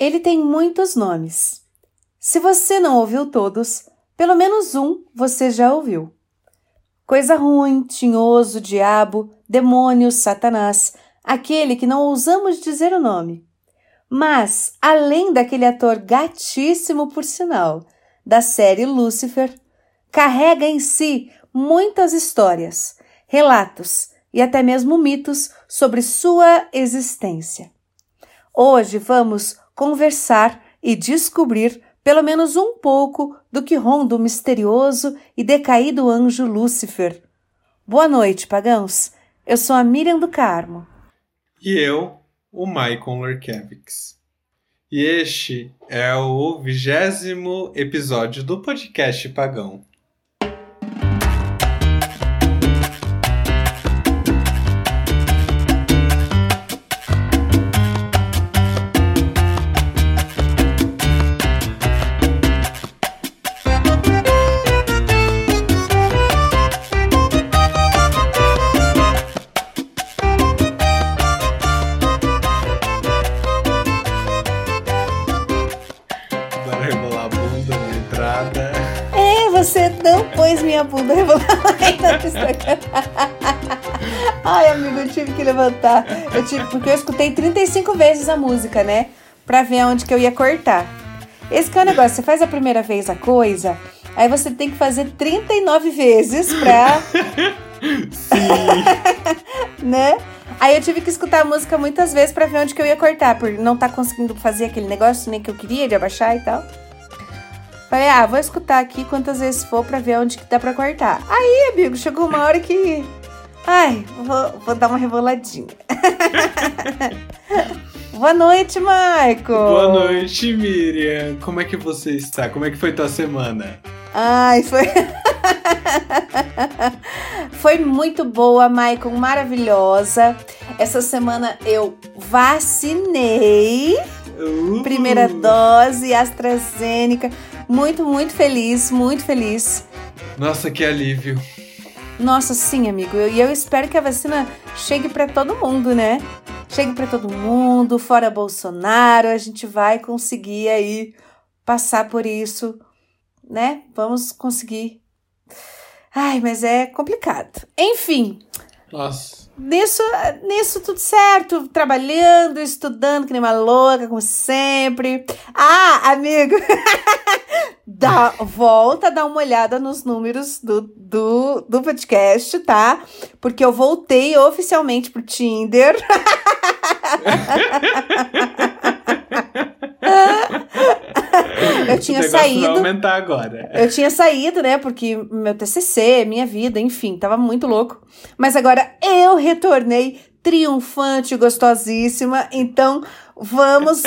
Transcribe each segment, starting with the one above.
Ele tem muitos nomes. Se você não ouviu todos, pelo menos um você já ouviu. Coisa ruim, tinhoso, diabo, demônio, satanás, aquele que não ousamos dizer o nome. Mas, além daquele ator gatíssimo, por sinal, da série Lucifer, carrega em si muitas histórias, relatos e até mesmo mitos sobre sua existência. Hoje vamos conversar e descobrir pelo menos um pouco do que ronda o misterioso e decaído anjo Lúcifer. Boa noite, pagãos. Eu sou a Miriam do Carmo. E eu, o Michael Lurkevix. E este é o vigésimo episódio do podcast Pagão. Pôs minha bunda ainda no Instagram. Ai, amigo, eu tive que levantar. Eu tive, porque eu escutei 35 vezes a música, né? Pra ver aonde que eu ia cortar. Esse que é o negócio, você faz a primeira vez a coisa, aí você tem que fazer 39 vezes pra. né? Aí eu tive que escutar a música muitas vezes pra ver onde que eu ia cortar, por não tá conseguindo fazer aquele negócio nem que eu queria de abaixar e tal. Falei, ah, vou escutar aqui quantas vezes for pra ver onde que dá pra cortar. Aí, amigo, chegou uma hora que. Ai, vou, vou dar uma reboladinha. Boa noite, Michael. Boa noite, Miriam. Como é que você está? Como é que foi tua semana? Ai, foi. foi muito boa, Michael, maravilhosa. Essa semana eu vacinei. Uh, Primeira dose, AstraZeneca. Muito, muito feliz, muito feliz. Nossa, que alívio. Nossa, sim, amigo. E eu, eu espero que a vacina chegue para todo mundo, né? Chegue para todo mundo, fora Bolsonaro, a gente vai conseguir aí passar por isso, né? Vamos conseguir. Ai, mas é complicado. Enfim, Nossa. Nisso, nisso tudo certo, trabalhando, estudando, que nem uma louca, como sempre. Ah, amigo, dá, volta dar uma olhada nos números do, do, do podcast, tá? Porque eu voltei oficialmente pro Tinder. eu tinha saído. aumentar agora. Eu tinha saído, né? Porque meu TCC, minha vida, enfim, tava muito louco. Mas agora eu retornei triunfante, gostosíssima. Então vamos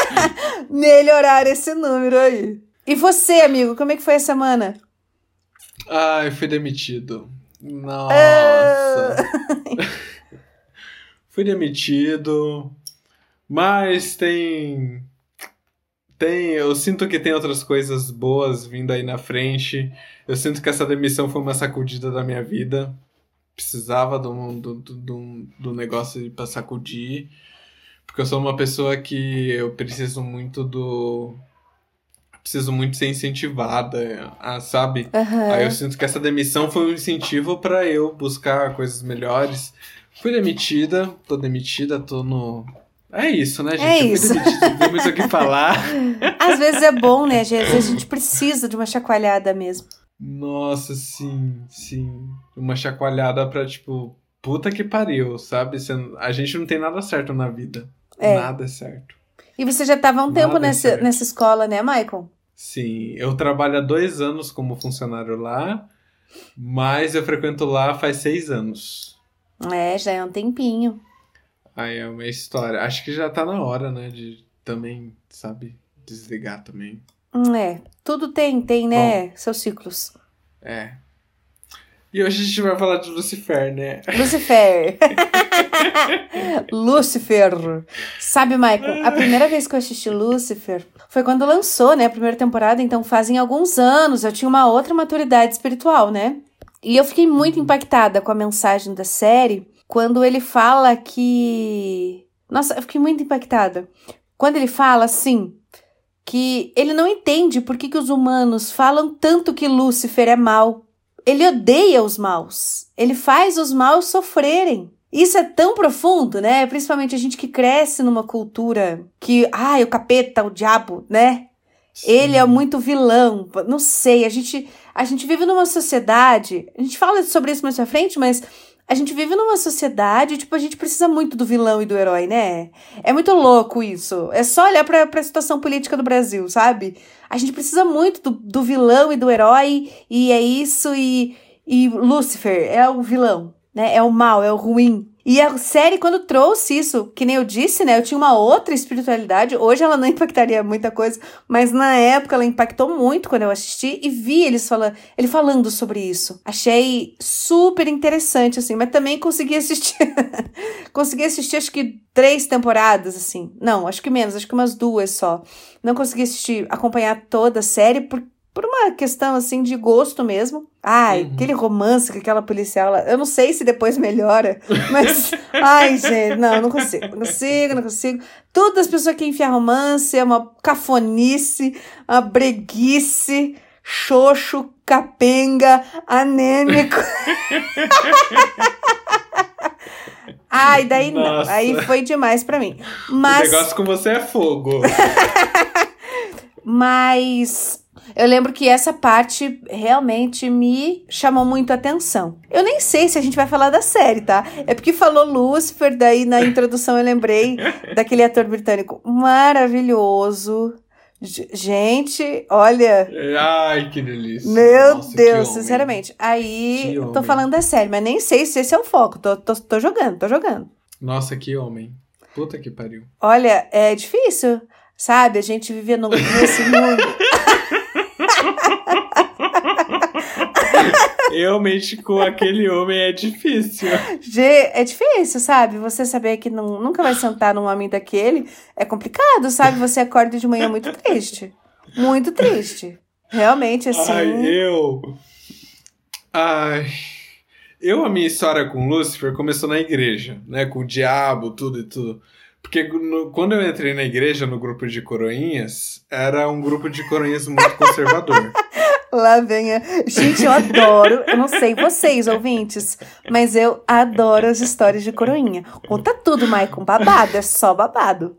melhorar esse número aí. E você, amigo, como é que foi a semana? Ai, fui demitido. Nossa. Ah. fui demitido. Mas tem. Tem. Eu sinto que tem outras coisas boas vindo aí na frente. Eu sinto que essa demissão foi uma sacudida da minha vida. Precisava de um, do, do, do, do negócio pra sacudir. Porque eu sou uma pessoa que eu preciso muito do. Preciso muito ser incentivada, ah, sabe? Aham. Aí eu sinto que essa demissão foi um incentivo pra eu buscar coisas melhores. Fui demitida, tô demitida, tô no. É isso, né, gente? É isso. fui demitida, não tem muito o que falar. Às vezes é bom, né? Às vezes a gente precisa de uma chacoalhada mesmo. Nossa, sim, sim. Uma chacoalhada pra, tipo, puta que pariu, sabe? A gente não tem nada certo na vida. É. Nada é certo. E você já estava há um tempo Nada é nessa, certo. nessa escola, né, Michael? Sim, eu trabalho há dois anos como funcionário lá, mas eu frequento lá faz seis anos. É, já é um tempinho. Aí é uma história. Acho que já tá na hora, né? De também, sabe, desligar também. Hum, É, tudo tem, tem, né? Seus ciclos. É. E hoje a gente vai falar de Lucifer, né? Lucifer. Lucifer. Sabe, Michael, a primeira vez que eu assisti Lucifer foi quando lançou, né, a primeira temporada, então fazem alguns anos, eu tinha uma outra maturidade espiritual, né? E eu fiquei muito impactada com a mensagem da série quando ele fala que. Nossa, eu fiquei muito impactada. quando ele fala assim, que ele não entende por que, que os humanos falam tanto que Lúcifer é mal. Ele odeia os maus. Ele faz os maus sofrerem. Isso é tão profundo, né? Principalmente a gente que cresce numa cultura que, ai, o capeta, o diabo, né? Sim. Ele é muito vilão. Não sei, a gente a gente vive numa sociedade, a gente fala sobre isso mais pra frente, mas a gente vive numa sociedade, tipo, a gente precisa muito do vilão e do herói, né? É muito louco isso. É só olhar pra, pra situação política do Brasil, sabe? A gente precisa muito do, do vilão e do herói, e é isso, e, e Lúcifer é o vilão, né? É o mal, é o ruim. E a série, quando trouxe isso, que nem eu disse, né? Eu tinha uma outra espiritualidade. Hoje ela não impactaria muita coisa, mas na época ela impactou muito quando eu assisti e vi eles falando, ele falando sobre isso. Achei super interessante, assim, mas também consegui assistir. consegui assistir, acho que três temporadas, assim. Não, acho que menos, acho que umas duas só. Não consegui assistir, acompanhar toda a série, porque por uma questão assim de gosto mesmo. Ai, uhum. aquele romance com aquela policial lá. Eu não sei se depois melhora, mas. ai, gente, não, não consigo. Não consigo, não consigo. Todas as pessoas que enfiam romance é uma cafonice, uma breguice, xoxo, capenga, anêmico. Ai, daí Nossa. não. Aí foi demais para mim. Mas... O negócio com você é fogo. Mas eu lembro que essa parte realmente me chamou muito a atenção. Eu nem sei se a gente vai falar da série, tá? É porque falou Lucifer, daí na introdução eu lembrei daquele ator britânico maravilhoso. Gente, olha. Ai, que delícia. Meu Nossa, Deus, sinceramente. Aí, eu tô falando da série, mas nem sei se esse é o foco. Tô, tô, tô jogando, tô jogando. Nossa, que homem. Puta que pariu. Olha, é difícil, sabe? A gente viver nesse mundo. Realmente, com aquele homem é difícil. É difícil, sabe? Você saber que não, nunca vai sentar num homem daquele é complicado, sabe? Você acorda de manhã muito triste. Muito triste. Realmente, assim. Ai, eu. Ai. Eu, a minha história com Lúcifer começou na igreja, né? Com o diabo, tudo e tudo. Porque no, quando eu entrei na igreja, no grupo de coroinhas, era um grupo de coroinhas muito conservador. Lá vem a... Gente, eu adoro. Eu não sei vocês, ouvintes, mas eu adoro as histórias de coroinha. Conta tudo, Maicon. Babado, é só babado.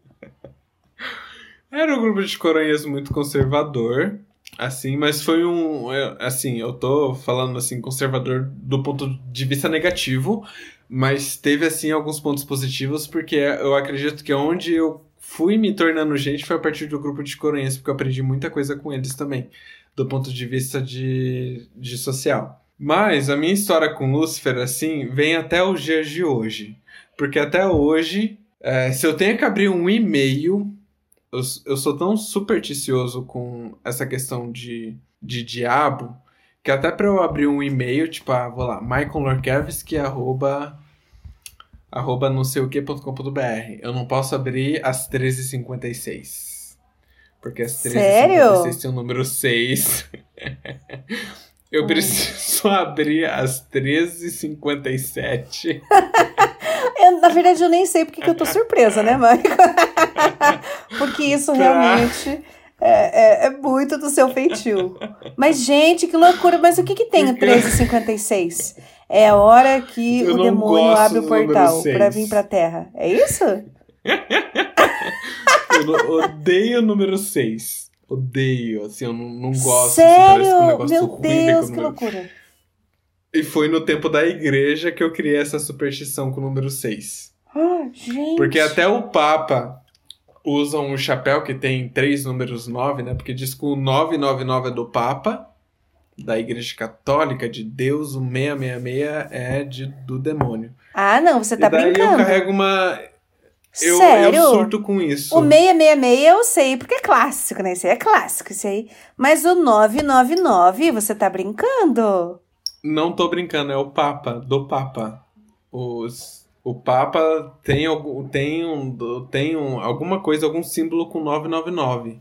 Era um grupo de coroinhas muito conservador, assim, mas foi um. Assim, eu tô falando assim, conservador do ponto de vista negativo, mas teve, assim, alguns pontos positivos, porque eu acredito que onde eu fui me tornando gente foi a partir do grupo de coroinhas, porque eu aprendi muita coisa com eles também do ponto de vista de, de social. Mas a minha história com Lúcifer, assim, vem até os dias de hoje. Porque até hoje, é, se eu tenho que abrir um e-mail, eu, eu sou tão supersticioso com essa questão de, de diabo, que até para eu abrir um e-mail, tipo, ah, vou lá, michaelorkevski, arroba, não sei o que.com.br. Eu não posso abrir às 13h56. Porque as 1356 tem o número 6. Eu hum. preciso abrir às 13h57. eu, na verdade, eu nem sei porque que eu tô surpresa, né, Maico? porque isso tá. realmente é, é, é, muito do seu feitio. Mas, gente, que loucura. Mas o que que tem o 13h56? É a hora que eu o demônio abre o portal para vir pra Terra. É isso? eu odeio o número 6. Odeio, assim, eu não, não gosto. Sério? Assim, um negócio Meu ruim Deus, que loucura. E foi no tempo da igreja que eu criei essa superstição com o número 6. Ah, gente. Porque até o Papa usa um chapéu que tem três números 9, né? Porque diz que o 999 é do Papa, da Igreja Católica, de Deus, o 666 é de, do demônio. Ah, não, você tá e daí brincando. eu carrego uma. Eu, Sério? eu surto com isso. O 666 eu sei, porque é clássico, né? Isso aí é clássico, isso aí. Mas o 999, você tá brincando? Não tô brincando, é o Papa, do Papa. Os, o Papa tem, algum, tem, um, tem um, alguma coisa, algum símbolo com 999.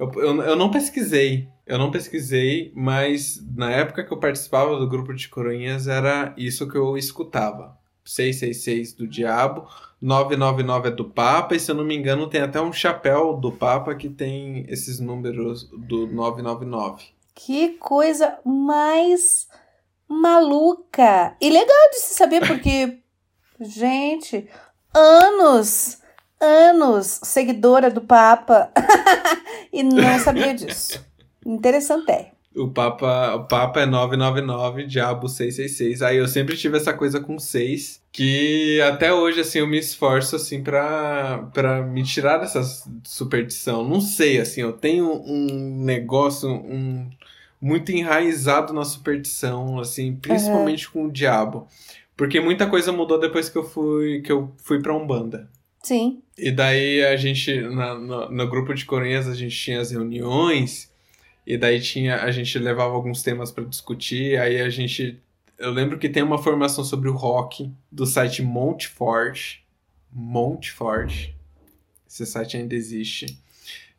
Eu, eu, eu não pesquisei, eu não pesquisei, mas na época que eu participava do grupo de coroinhas era isso que eu escutava. 666 do diabo, 999 é do Papa, e se eu não me engano, tem até um chapéu do Papa que tem esses números do 999. Que coisa mais maluca! E legal de se saber, porque, gente, anos, anos seguidora do Papa e não sabia disso. Interessante. É. O Papa, o Papa é 999, Diabo 666. Aí eu sempre tive essa coisa com 6, que até hoje, assim, eu me esforço, assim, pra, pra me tirar dessa superstição. Não sei, assim, eu tenho um negócio, um muito enraizado na superstição, assim, principalmente uhum. com o diabo. Porque muita coisa mudou depois que eu fui, que eu fui pra Umbanda. Sim. E daí a gente, na, no, no grupo de corinhas, a gente tinha as reuniões e daí tinha, a gente levava alguns temas para discutir, aí a gente. Eu lembro que tem uma formação sobre o rock do site Montfort. Montfort. Esse site ainda existe.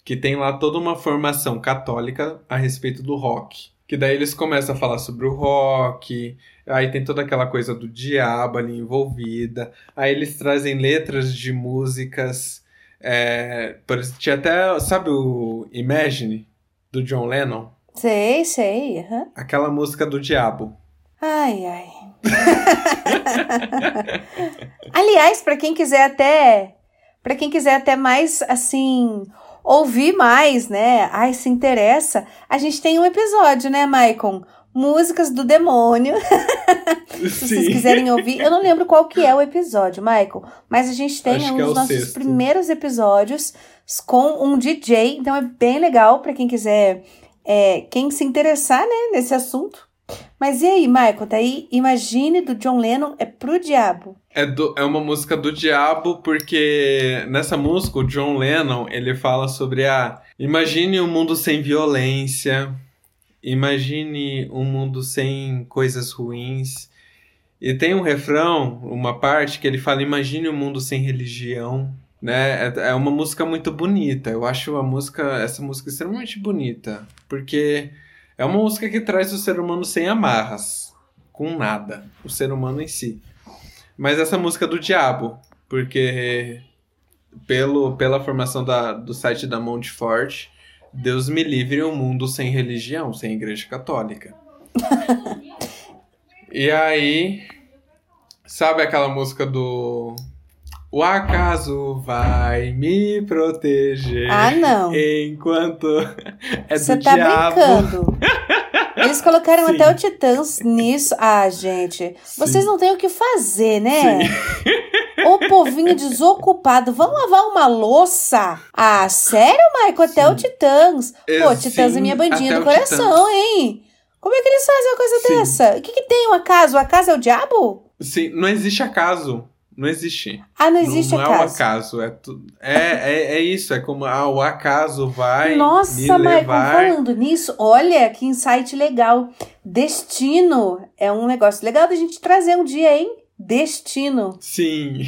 Que tem lá toda uma formação católica a respeito do rock. Que daí eles começam a falar sobre o rock, aí tem toda aquela coisa do diabo ali envolvida. Aí eles trazem letras de músicas. É, tinha até, sabe o Imagine? do John Lennon? Sei, sei. Uhum. Aquela música do diabo. Ai, ai. Aliás, para quem quiser até, para quem quiser até mais assim, ouvir mais, né? Ai, se interessa, a gente tem um episódio, né, Maicon? Músicas do Demônio. se vocês quiserem ouvir, eu não lembro qual que é o episódio, Michael, mas a gente tem Acho um é dos é nossos sexto. primeiros episódios com um DJ, então é bem legal para quem quiser, é, quem se interessar, né, nesse assunto. Mas e aí, Michael, daí Imagine do John Lennon é pro diabo. É, do, é uma música do diabo porque nessa música o John Lennon, ele fala sobre a imagine um mundo sem violência, imagine um mundo sem coisas ruins. E tem um refrão, uma parte que ele fala imagine um mundo sem religião né? É, é uma música muito bonita. Eu acho a música, essa música extremamente bonita, porque é uma música que traz o ser humano sem amarras, com nada, o ser humano em si. Mas essa música é do diabo, porque pelo, pela formação da, do site da Montfort, Deus me livre um mundo sem religião, sem igreja católica. e aí, sabe aquela música do o acaso vai me proteger. Ah, não. Enquanto é Você do tá diabo. brincando. Eles colocaram Sim. até o Titãs nisso. Ah, gente. Sim. Vocês não têm o que fazer, né? Sim. O povinho desocupado. Vão lavar uma louça? Ah, sério, Maico? Até o Titãs. Pô, Titãs é minha bandinha do coração, hein? Como é que eles fazem uma coisa dessa? O que, que tem o acaso? O acaso é o diabo? Sim, não existe acaso. Não existe. Ah, não existe não, não acaso. Não é o acaso. É, tu, é, é, é isso. É como ah, o acaso vai. Nossa, me Michael, falando nisso, olha que insight legal. Destino é um negócio legal da gente trazer um dia, hein? Destino. Sim.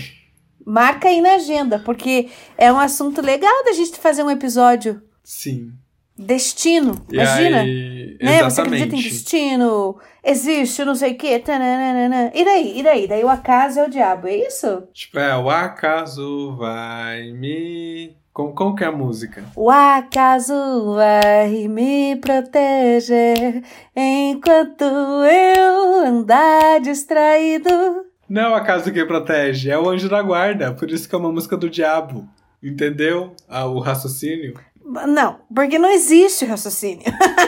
Marca aí na agenda, porque é um assunto legal da gente fazer um episódio. Sim. Destino. Imagina. Aí, né? Você acredita em destino? Existe, não sei o quê. Tananana. E daí? E daí? Daí o acaso é o diabo, é isso? Tipo, é, o acaso vai me. Como, como que é a música? O acaso vai me proteger enquanto eu andar distraído. Não o acaso que protege, é o anjo da guarda. Por isso que é uma música do diabo. Entendeu? Ah, o raciocínio. Não, porque não existe raciocínio.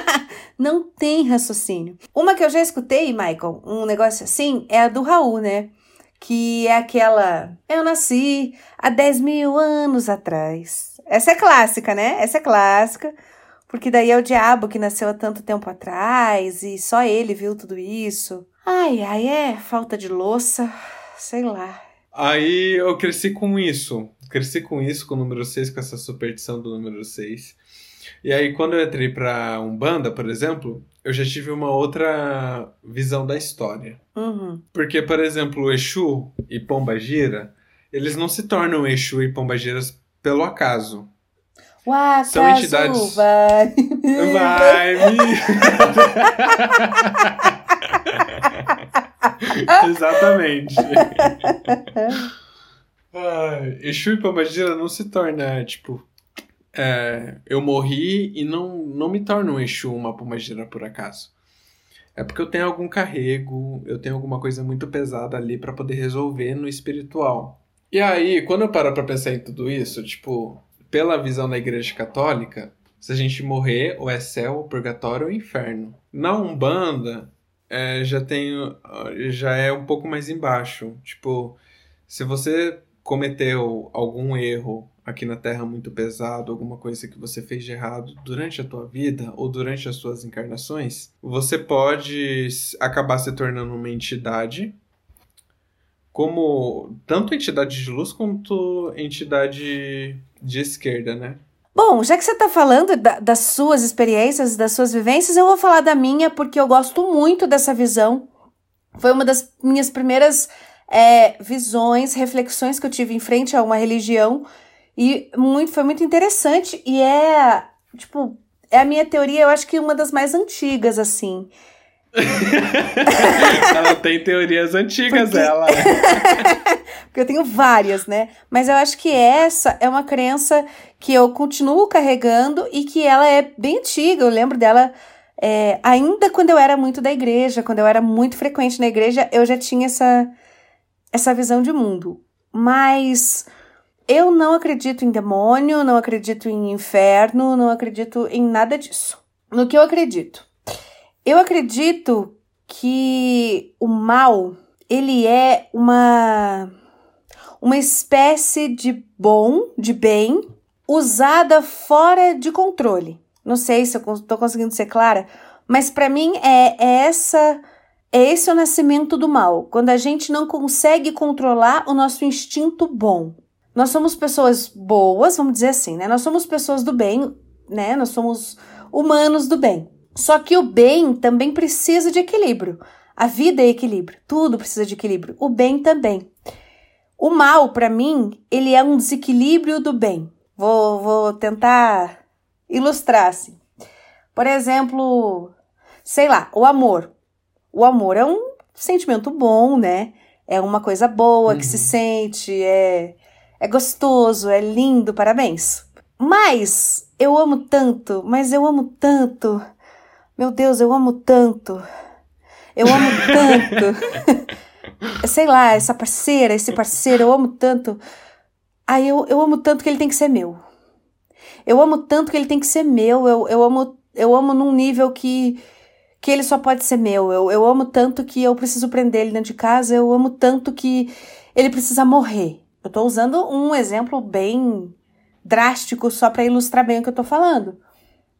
não tem raciocínio. Uma que eu já escutei, Michael, um negócio assim, é a do Raul, né? Que é aquela. Eu nasci há 10 mil anos atrás. Essa é clássica, né? Essa é clássica. Porque daí é o diabo que nasceu há tanto tempo atrás e só ele viu tudo isso. Ai, ai, é falta de louça, sei lá. Aí eu cresci com isso. Cresci com isso, com o número 6, com essa superstição do número 6. E aí, quando eu entrei pra Umbanda, por exemplo, eu já tive uma outra visão da história. Uhum. Porque, por exemplo, o Exu e Pomba Gira, eles não se tornam Exu e Pomba Giras pelo acaso. O acaso São entidades... vai... Vai me... Exatamente. ah, Exu e Pombagira não se torna, tipo, é, eu morri e não, não me torno um Exu, uma Pombagira por acaso. É porque eu tenho algum carrego, eu tenho alguma coisa muito pesada ali para poder resolver no espiritual. E aí, quando eu paro pra pensar em tudo isso, tipo, pela visão da Igreja Católica, se a gente morrer, ou é céu, ou purgatório ou inferno. Na Umbanda, é, já tem. já é um pouco mais embaixo. Tipo, se você cometeu algum erro aqui na Terra muito pesado, alguma coisa que você fez de errado durante a tua vida ou durante as suas encarnações, você pode acabar se tornando uma entidade, como tanto entidade de luz quanto entidade de esquerda, né? Bom, já que você está falando da, das suas experiências, das suas vivências, eu vou falar da minha porque eu gosto muito dessa visão. Foi uma das minhas primeiras é, visões, reflexões que eu tive em frente a uma religião e muito, foi muito interessante e é, tipo, é a minha teoria, eu acho que uma das mais antigas, assim. ela tem teorias antigas, Porque... ela. Porque eu tenho várias, né? Mas eu acho que essa é uma crença que eu continuo carregando e que ela é bem antiga. Eu lembro dela é, ainda quando eu era muito da igreja, quando eu era muito frequente na igreja, eu já tinha essa, essa visão de mundo. Mas eu não acredito em demônio, não acredito em inferno, não acredito em nada disso. No que eu acredito? Eu acredito que o mal, ele é uma uma espécie de bom, de bem, usada fora de controle. Não sei se eu estou conseguindo ser clara, mas para mim é, é essa é esse o nascimento do mal, quando a gente não consegue controlar o nosso instinto bom. Nós somos pessoas boas, vamos dizer assim, né? Nós somos pessoas do bem, né? Nós somos humanos do bem. Só que o bem também precisa de equilíbrio. A vida é equilíbrio, tudo precisa de equilíbrio. O bem também. O mal, para mim, ele é um desequilíbrio do bem. Vou, vou tentar ilustrar assim. Por exemplo, sei lá, o amor. O amor é um sentimento bom, né? É uma coisa boa uhum. que se uhum. sente, é é gostoso, é lindo, parabéns. Mas eu amo tanto, mas eu amo tanto. Meu Deus, eu amo tanto. Eu amo tanto. Sei lá, essa parceira, esse parceiro, eu amo tanto. Aí eu, eu amo tanto que ele tem que ser meu. Eu amo tanto que ele tem que ser meu. Eu, eu amo eu amo num nível que que ele só pode ser meu. Eu, eu amo tanto que eu preciso prender ele dentro de casa. Eu amo tanto que ele precisa morrer. Eu estou usando um exemplo bem drástico só para ilustrar bem o que eu estou falando.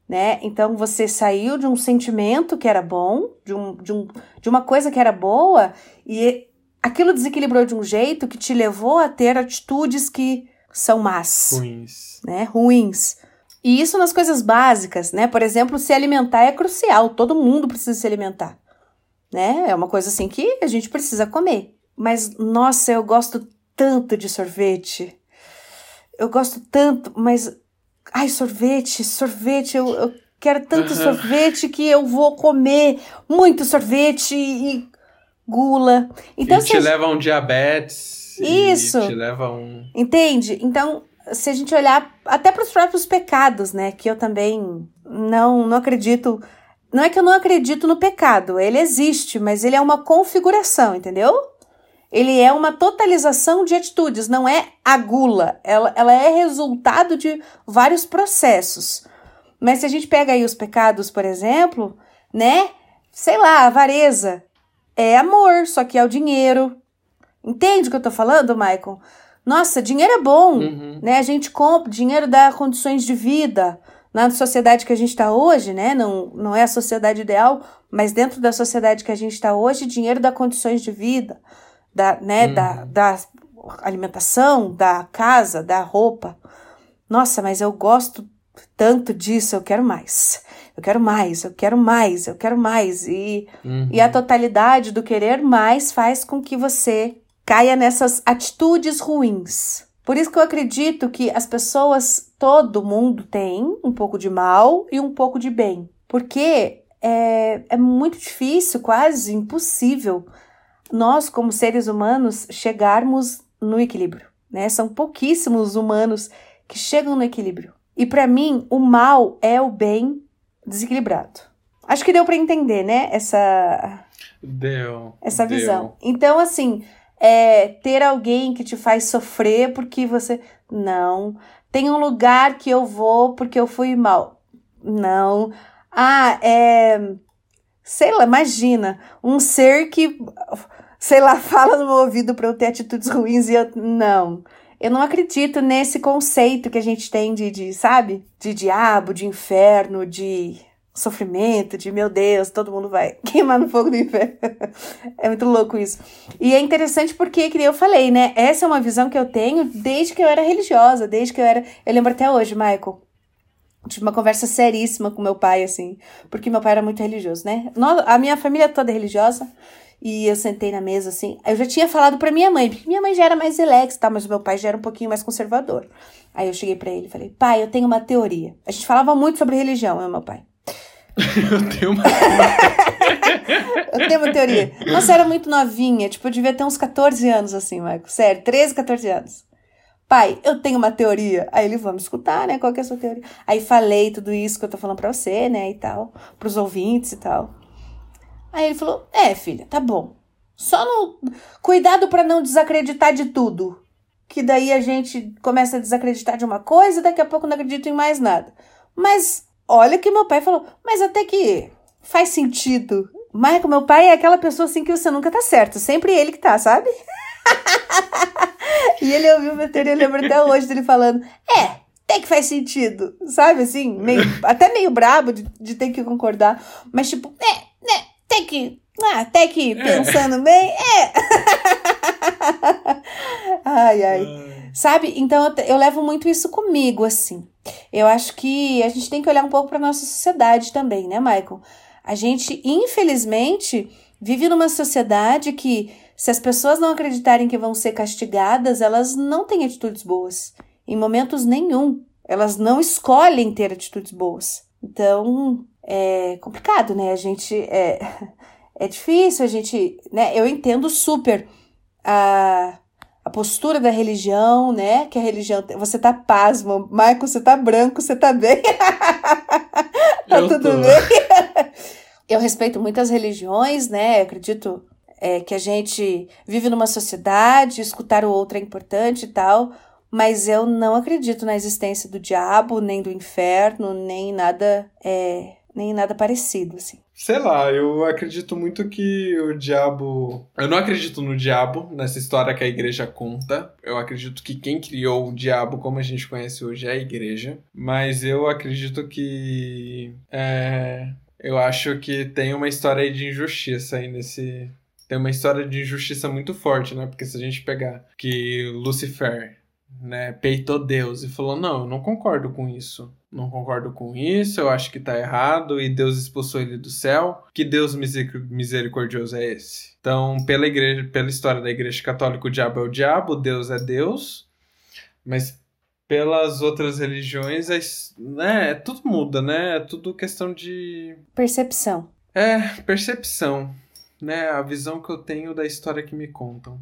Né? Então você saiu de um sentimento que era bom, de, um, de, um, de uma coisa que era boa, e aquilo desequilibrou de um jeito que te levou a ter atitudes que são más. Ruins. Né? Ruins. E isso nas coisas básicas, né? Por exemplo, se alimentar é crucial, todo mundo precisa se alimentar. Né? É uma coisa assim que a gente precisa comer. Mas, nossa, eu gosto tanto de sorvete. Eu gosto tanto, mas. Ai, sorvete, sorvete, eu, eu quero tanto uhum. sorvete que eu vou comer muito sorvete e gula. Então, e te leva um diabetes. Isso. te leva um. Entende? Então, se a gente olhar até para os próprios pecados, né? Que eu também não, não acredito. Não é que eu não acredito no pecado, ele existe, mas ele é uma configuração, entendeu? Ele é uma totalização de atitudes, não é a gula. Ela, ela é resultado de vários processos. Mas se a gente pega aí os pecados, por exemplo, né? Sei lá, avareza é amor, só que é o dinheiro. Entende o que eu tô falando, Michael? Nossa, dinheiro é bom, uhum. né? A gente compra, dinheiro dá condições de vida. Na sociedade que a gente está hoje, né? Não, não é a sociedade ideal, mas dentro da sociedade que a gente está hoje, dinheiro dá condições de vida da, né, uhum. da, da alimentação, da casa, da roupa. Nossa, mas eu gosto tanto disso, eu quero mais. Eu quero mais, eu quero mais, eu quero mais. E, uhum. e a totalidade do querer mais faz com que você caia nessas atitudes ruins. Por isso que eu acredito que as pessoas, todo mundo tem um pouco de mal e um pouco de bem. Porque é, é muito difícil, quase impossível, nós, como seres humanos, chegarmos no equilíbrio, né? São pouquíssimos humanos que chegam no equilíbrio. E para mim, o mal é o bem desequilibrado. Acho que deu para entender, né? Essa deu essa deu. visão. Então, assim, é, ter alguém que te faz sofrer porque você não tem um lugar que eu vou porque eu fui mal. Não. Ah, é sei lá, imagina, um ser que sei lá, fala no meu ouvido para eu ter atitudes ruins e eu não. Eu não acredito nesse conceito que a gente tem de, de, sabe? De diabo, de inferno, de sofrimento, de meu Deus, todo mundo vai queimar no fogo do inferno. é muito louco isso. E é interessante porque, que eu falei, né? Essa é uma visão que eu tenho desde que eu era religiosa, desde que eu era. Eu lembro até hoje, Michael. Tive uma conversa seríssima com meu pai, assim, porque meu pai era muito religioso, né? A minha família toda é religiosa. E eu sentei na mesa assim. Eu já tinha falado pra minha mãe, porque minha mãe já era mais relax, tá? Mas meu pai já era um pouquinho mais conservador. Aí eu cheguei para ele e falei: pai, eu tenho uma teoria. A gente falava muito sobre religião, eu e meu pai. eu tenho uma Eu tenho uma teoria. Nossa, eu era muito novinha, tipo, eu devia ter uns 14 anos assim, Marco. Sério, 13, 14 anos. Pai, eu tenho uma teoria. Aí ele, vamos escutar, né? Qual que é a sua teoria? Aí falei tudo isso que eu tô falando pra você, né? E tal, pros ouvintes e tal. Aí ele falou: É, filha, tá bom. Só no. Cuidado para não desacreditar de tudo. Que daí a gente começa a desacreditar de uma coisa e daqui a pouco não acredito em mais nada. Mas olha que meu pai falou, mas até que faz sentido. Michael, meu pai é aquela pessoa assim que você nunca tá certo. Sempre ele que tá, sabe? e ele ouviu minha teoria, eu lembro até hoje dele falando: É, até que faz sentido, sabe? Assim, meio, até meio brabo de, de ter que concordar. Mas, tipo, é? Até que. Ah, até que é. pensando bem, é. ai, ai. Sabe? Então eu, eu levo muito isso comigo, assim. Eu acho que a gente tem que olhar um pouco para nossa sociedade também, né, Michael? A gente, infelizmente, vive numa sociedade que, se as pessoas não acreditarem que vão ser castigadas, elas não têm atitudes boas. Em momentos nenhum. Elas não escolhem ter atitudes boas. Então, é complicado, né? A gente é, é difícil, a gente, né? Eu entendo super a, a postura da religião, né? Que a religião, você tá pasmo, Michael, você tá branco, você tá bem. tá Eu tudo tô. bem. Eu respeito muitas religiões, né? Eu acredito é, que a gente vive numa sociedade, escutar o outro é importante e tal, mas eu não acredito na existência do diabo, nem do inferno, nem nada é, nem nada parecido, assim. Sei lá, eu acredito muito que o diabo. Eu não acredito no diabo, nessa história que a igreja conta. Eu acredito que quem criou o diabo, como a gente conhece hoje, é a igreja. Mas eu acredito que. É... Eu acho que tem uma história aí de injustiça aí nesse. Tem uma história de injustiça muito forte, né? Porque se a gente pegar que Lucifer, né, peitou Deus e falou: Não, eu não concordo com isso não concordo com isso, eu acho que tá errado e Deus expulsou ele do céu. Que Deus misericordioso é esse? Então, pela igreja, pela história da Igreja Católica, o diabo é o diabo, Deus é Deus. Mas pelas outras religiões, é, né, tudo muda, né? É tudo questão de percepção. É, percepção, né? A visão que eu tenho da história que me contam.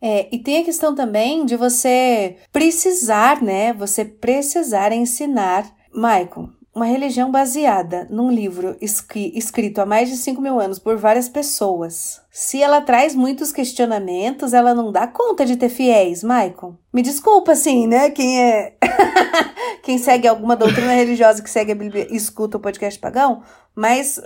É, e tem a questão também de você precisar, né? Você precisar ensinar Michael, uma religião baseada num livro escrito há mais de 5 mil anos por várias pessoas. Se ela traz muitos questionamentos, ela não dá conta de ter fiéis, Michael. Me desculpa, assim, né? Quem é. Quem segue alguma doutrina religiosa que segue a Bíblia e escuta o podcast pagão, mas,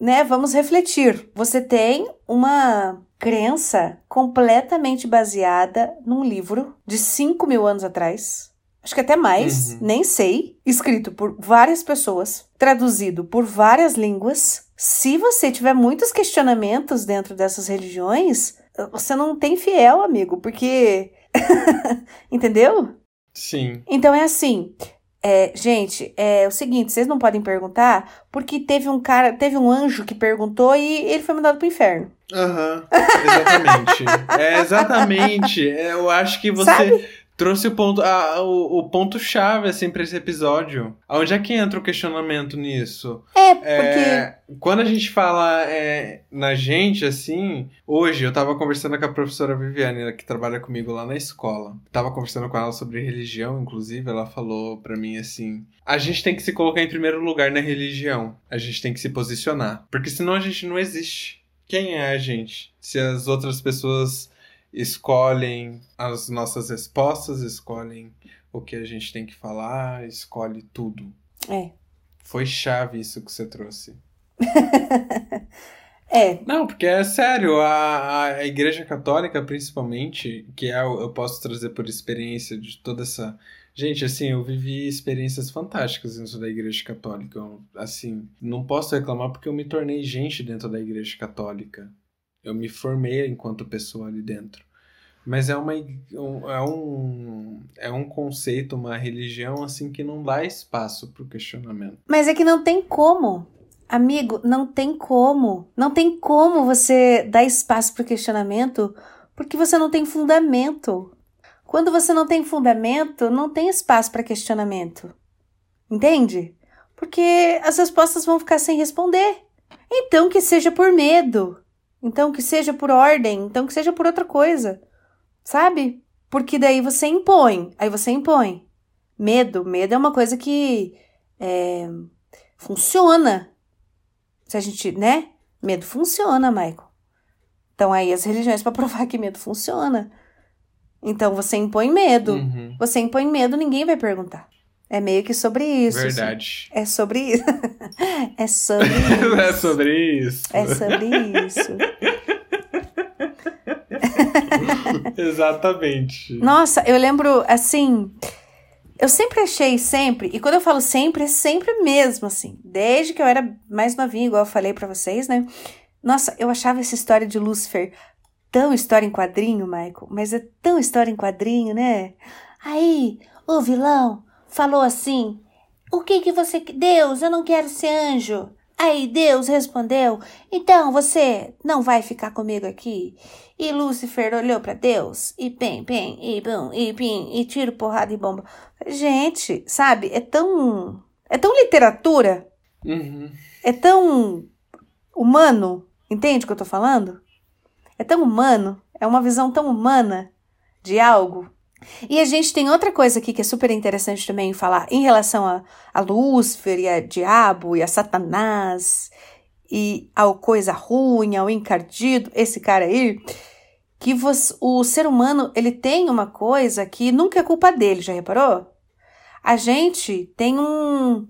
né, vamos refletir. Você tem uma crença completamente baseada num livro de 5 mil anos atrás acho que até mais, uhum. nem sei, escrito por várias pessoas, traduzido por várias línguas. Se você tiver muitos questionamentos dentro dessas religiões, você não tem fiel, amigo, porque. Entendeu? Sim. Então é assim. É, gente, é o seguinte, vocês não podem perguntar, porque teve um cara, teve um anjo que perguntou e ele foi mandado pro inferno. Aham, uhum, exatamente. é, exatamente. Eu acho que você. Sabe? Trouxe o ponto, a, o, o ponto chave assim para esse episódio. Onde é que entra o questionamento nisso? É, porque É, quando a gente fala é, na gente, assim, hoje eu tava conversando com a professora Viviane, que trabalha comigo lá na escola. Tava conversando com ela sobre religião, inclusive, ela falou pra mim assim: a gente tem que se colocar em primeiro lugar na religião. A gente tem que se posicionar. Porque senão a gente não existe. Quem é a gente? Se as outras pessoas escolhem as nossas respostas, escolhem o que a gente tem que falar, escolhe tudo. é. Foi chave isso que você trouxe. é, Não, porque é sério, a, a Igreja Católica, principalmente, que é, o- eu posso trazer por experiência de toda essa. Gente, assim, eu vivi experiências fantásticas dentro da Igreja Católica. Eu, assim, não posso reclamar porque eu me tornei gente dentro da Igreja Católica. Eu me formei enquanto pessoa ali dentro. Mas é uma um- é um é um conceito, uma religião assim que não dá espaço para o questionamento. Mas é que não tem como. Amigo, não tem como. Não tem como você dar espaço para questionamento porque você não tem fundamento. Quando você não tem fundamento, não tem espaço para questionamento. Entende? Porque as respostas vão ficar sem responder. Então que seja por medo. Então que seja por ordem. Então que seja por outra coisa. Sabe? Porque daí você impõe. Aí você impõe. Medo. Medo é uma coisa que. é, funciona. Se a gente, né? Medo funciona, Michael. Então aí as religiões para provar que medo funciona. Então você impõe medo. Uhum, Você impõe medo, ninguém vai perguntar. É meio que sobre isso. assim. verdade. É sobre isso. é sobre isso. é sobre isso. É sobre isso. Exatamente. Nossa, eu lembro assim. Eu sempre achei, sempre, e quando eu falo sempre, é sempre mesmo, assim. Desde que eu era mais novinha, igual eu falei pra vocês, né? Nossa, eu achava essa história de Lúcifer tão história em quadrinho, Michael, mas é tão história em quadrinho, né? Aí, o vilão falou assim: O que que você. Deus, eu não quero ser anjo. Aí Deus respondeu: Então você não vai ficar comigo aqui? E Lúcifer olhou pra Deus e pem, pem, e bum, e pim, e tiro, porrada e bomba. Gente, sabe? É tão. É tão literatura, Uhum. é tão humano. Entende o que eu tô falando? É tão humano, é uma visão tão humana de algo. E a gente tem outra coisa aqui que é super interessante também falar em relação a, a Lúcifer e a diabo e a Satanás e ao coisa ruim, ao encardido, esse cara aí, que você, o ser humano ele tem uma coisa que nunca é culpa dele, já reparou? A gente tem um,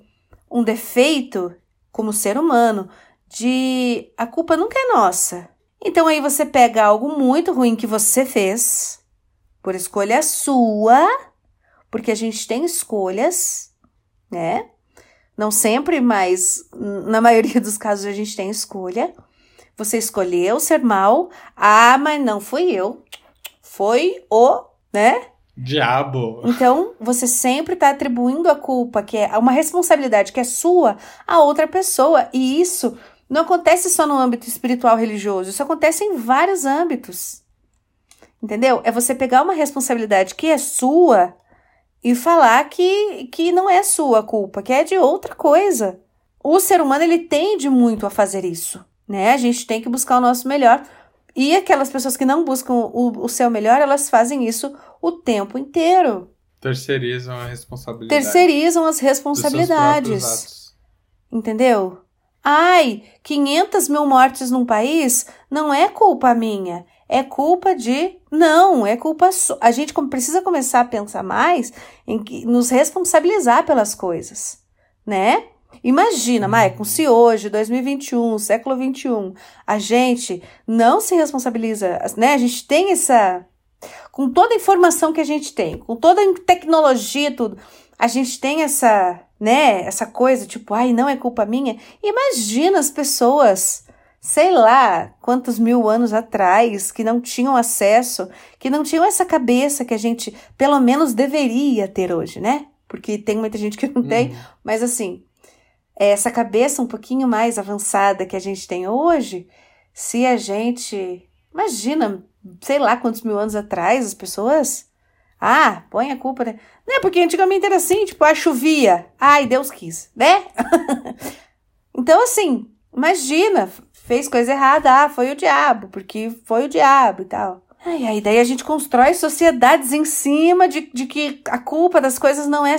um defeito como ser humano de a culpa nunca é nossa. Então aí você pega algo muito ruim que você fez, por escolha sua, porque a gente tem escolhas, né? Não sempre, mas na maioria dos casos a gente tem escolha. Você escolheu ser mal. Ah, mas não fui eu. Foi o, né? Diabo. Então, você sempre está atribuindo a culpa, que é uma responsabilidade que é sua, a outra pessoa. E isso não acontece só no âmbito espiritual religioso, isso acontece em vários âmbitos. Entendeu? É você pegar uma responsabilidade que é sua e falar que, que não é sua culpa, que é de outra coisa. O ser humano, ele tende muito a fazer isso, né? A gente tem que buscar o nosso melhor. E aquelas pessoas que não buscam o, o seu melhor, elas fazem isso o tempo inteiro. Terceirizam a responsabilidade. Terceirizam as responsabilidades. Entendeu? Ai, 500 mil mortes num país não é culpa minha. É culpa de. Não, é culpa sua. A gente precisa começar a pensar mais em que, nos responsabilizar pelas coisas, né? Imagina, Maicon, se hoje, 2021, século 21, a gente não se responsabiliza, né? A gente tem essa. Com toda a informação que a gente tem, com toda a tecnologia e tudo, a gente tem essa, né? Essa coisa tipo, ai, não é culpa minha. Imagina as pessoas, sei lá, quantos mil anos atrás, que não tinham acesso, que não tinham essa cabeça que a gente, pelo menos, deveria ter hoje, né? Porque tem muita gente que não tem, Uhum. mas assim, essa cabeça um pouquinho mais avançada que a gente tem hoje, se a gente. Imagina, sei lá quantos mil anos atrás as pessoas Ah, põe a culpa, né? Não é porque antigamente era assim, tipo, ah, chovia. Ai, Deus quis, né? então, assim, imagina, fez coisa errada, ah, foi o diabo, porque foi o diabo e tal. E aí daí a gente constrói sociedades em cima de, de que a culpa das coisas não é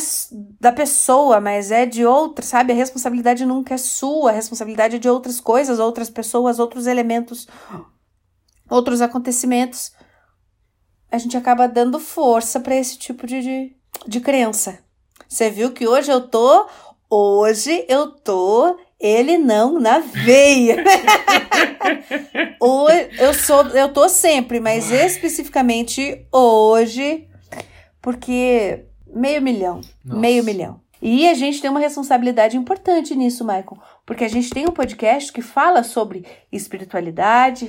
da pessoa, mas é de outra, sabe? A responsabilidade nunca é sua, a responsabilidade é de outras coisas, outras pessoas, outros elementos, outros acontecimentos. A gente acaba dando força para esse tipo de, de, de crença. Você viu que hoje eu tô, hoje eu tô ele não na veia. hoje, eu sou, eu tô sempre, mas especificamente hoje, porque meio milhão, Nossa. meio milhão. E a gente tem uma responsabilidade importante nisso, Michael, porque a gente tem um podcast que fala sobre espiritualidade,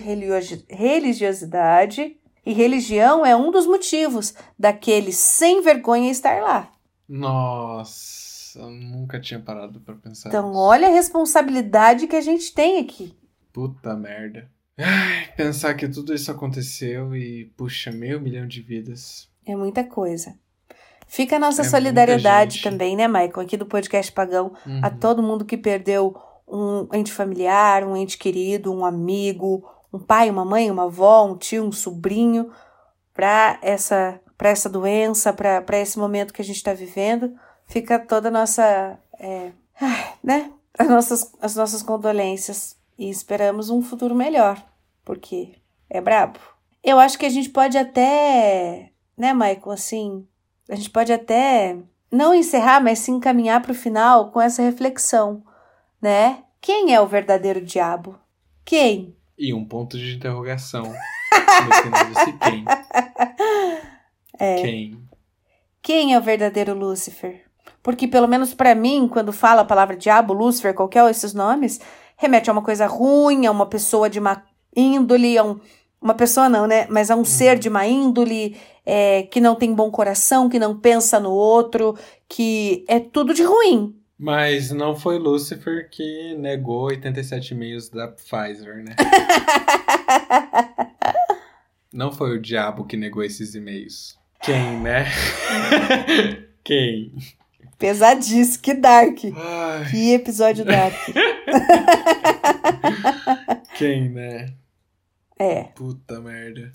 religiosidade, e religião é um dos motivos daquele sem vergonha estar lá. Nossa eu nunca tinha parado para pensar. Então, nisso. olha a responsabilidade que a gente tem aqui. Puta merda. Ai, pensar que tudo isso aconteceu e, puxa, meio milhão de vidas. É muita coisa. Fica a nossa é solidariedade também, né, Michael, aqui do podcast Pagão, uhum. a todo mundo que perdeu um ente familiar, um ente querido, um amigo, um pai, uma mãe, uma avó, um tio, um sobrinho, para essa, pra essa doença, para esse momento que a gente está vivendo fica toda a nossa, é, né, as nossas, as nossas condolências e esperamos um futuro melhor, porque é brabo. Eu acho que a gente pode até, né, Michael, assim, a gente pode até não encerrar, mas se encaminhar para o final com essa reflexão, né? Quem é o verdadeiro diabo? Quem? E um ponto de interrogação. no quem. É. Quem? Quem é o verdadeiro Lúcifer? Porque, pelo menos para mim, quando fala a palavra diabo, Lúcifer, qualquer desses nomes, remete a uma coisa ruim, a uma pessoa de má índole, a um, uma pessoa não, né? Mas a um uhum. ser de má índole, é, que não tem bom coração, que não pensa no outro, que é tudo de ruim. Mas não foi Lúcifer que negou 87 e-mails da Pfizer, né? não foi o diabo que negou esses e-mails. Quem, né? Quem? Pesadíssimo, que dark. Ai. Que episódio dark. Quem, né? É. Puta merda.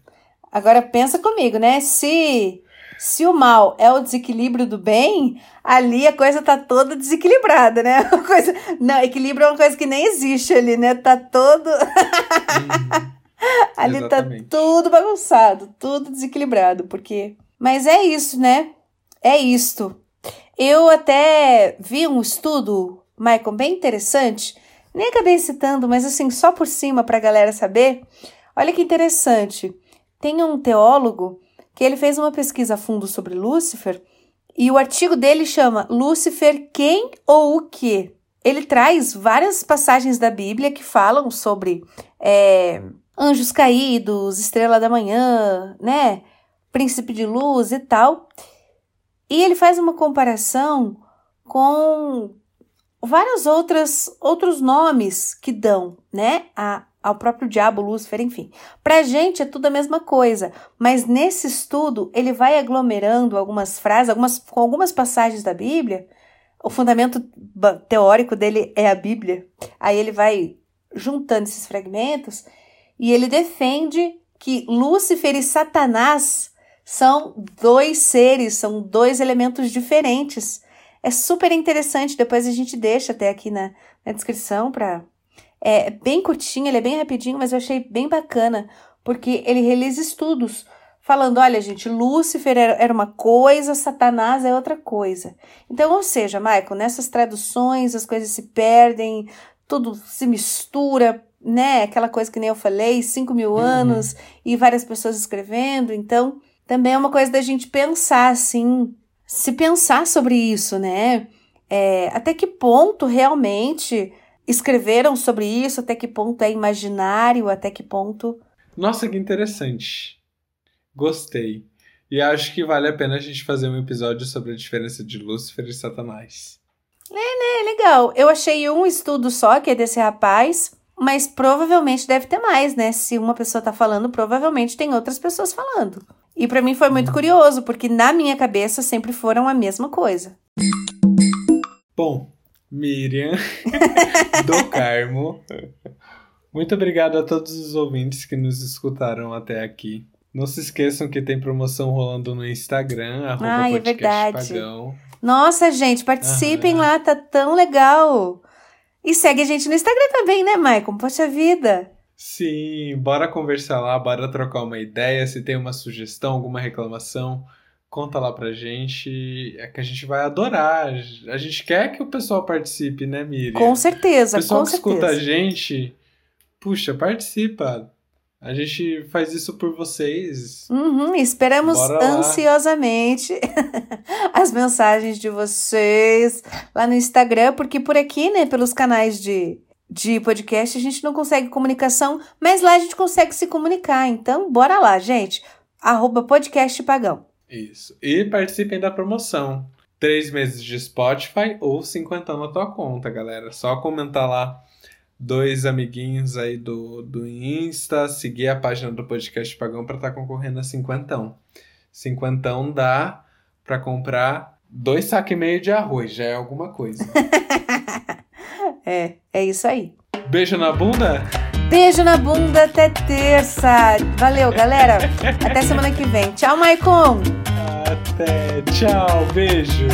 Agora pensa comigo, né? Se se o mal é o desequilíbrio do bem, ali a coisa tá toda desequilibrada, né? A coisa, não, equilíbrio é uma coisa que nem existe ali, né? Tá todo hum, ali exatamente. tá tudo bagunçado, tudo desequilibrado, porque Mas é isso, né? É isto. Eu até vi um estudo, Michael, bem interessante. Nem acabei citando, mas assim, só por cima para a galera saber. Olha que interessante. Tem um teólogo que ele fez uma pesquisa a fundo sobre Lúcifer e o artigo dele chama Lúcifer quem ou o que? Ele traz várias passagens da Bíblia que falam sobre é, anjos caídos, estrela da manhã, né? Príncipe de luz e tal. E ele faz uma comparação com vários outras, outros nomes que dão, né, a, ao próprio diabo, Lúcifer, enfim. Pra gente é tudo a mesma coisa, mas nesse estudo ele vai aglomerando algumas frases, algumas, com algumas passagens da Bíblia. O fundamento teórico dele é a Bíblia. Aí ele vai juntando esses fragmentos e ele defende que Lúcifer e Satanás são dois seres, são dois elementos diferentes. É super interessante, depois a gente deixa até aqui na, na descrição para é bem curtinho, ele é bem rapidinho, mas eu achei bem bacana, porque ele realiza estudos falando, olha, gente, Lúcifer era uma coisa, Satanás é outra coisa. Então, ou seja, Michael, nessas traduções as coisas se perdem, tudo se mistura, né? Aquela coisa que nem eu falei, 5 mil uhum. anos e várias pessoas escrevendo, então também é uma coisa da gente pensar, assim, se pensar sobre isso, né? É, até que ponto realmente escreveram sobre isso, até que ponto é imaginário, até que ponto. Nossa, que interessante. Gostei. E acho que vale a pena a gente fazer um episódio sobre a diferença de Lúcifer e Satanás. É, né? Legal. Eu achei um estudo só, que é desse rapaz, mas provavelmente deve ter mais, né? Se uma pessoa tá falando, provavelmente tem outras pessoas falando. E para mim foi muito curioso, porque na minha cabeça sempre foram a mesma coisa. Bom, Miriam do Carmo. Muito obrigado a todos os ouvintes que nos escutaram até aqui. Não se esqueçam que tem promoção rolando no Instagram, arroba Ai, é verdade. pagão. Nossa, gente, participem Aham. lá, tá tão legal. E segue a gente no Instagram também, né, Maicon? Poxa vida. Sim, bora conversar lá, bora trocar uma ideia. Se tem uma sugestão, alguma reclamação, conta lá pra gente. É que a gente vai adorar. A gente quer que o pessoal participe, né, Miriam? Com O certeza, pessoal com que escuta a certeza. gente, puxa, participa. A gente faz isso por vocês. Uhum, esperamos ansiosamente as mensagens de vocês lá no Instagram, porque por aqui, né, pelos canais de, de podcast, a gente não consegue comunicação, mas lá a gente consegue se comunicar. Então, bora lá, gente. Arroba podcast pagão. Isso. E participem da promoção. Três meses de Spotify ou 50 na tua conta, galera. Só comentar lá dois amiguinhos aí do, do Insta, seguir a página do podcast Pagão para estar concorrendo a cinquentão. Cinquentão dá para comprar dois sacos e meio de arroz, já é alguma coisa. É, é isso aí. Beijo na bunda? Beijo na bunda até terça. Valeu, galera. Até semana que vem. Tchau, Maicon. Até. Tchau. Beijo.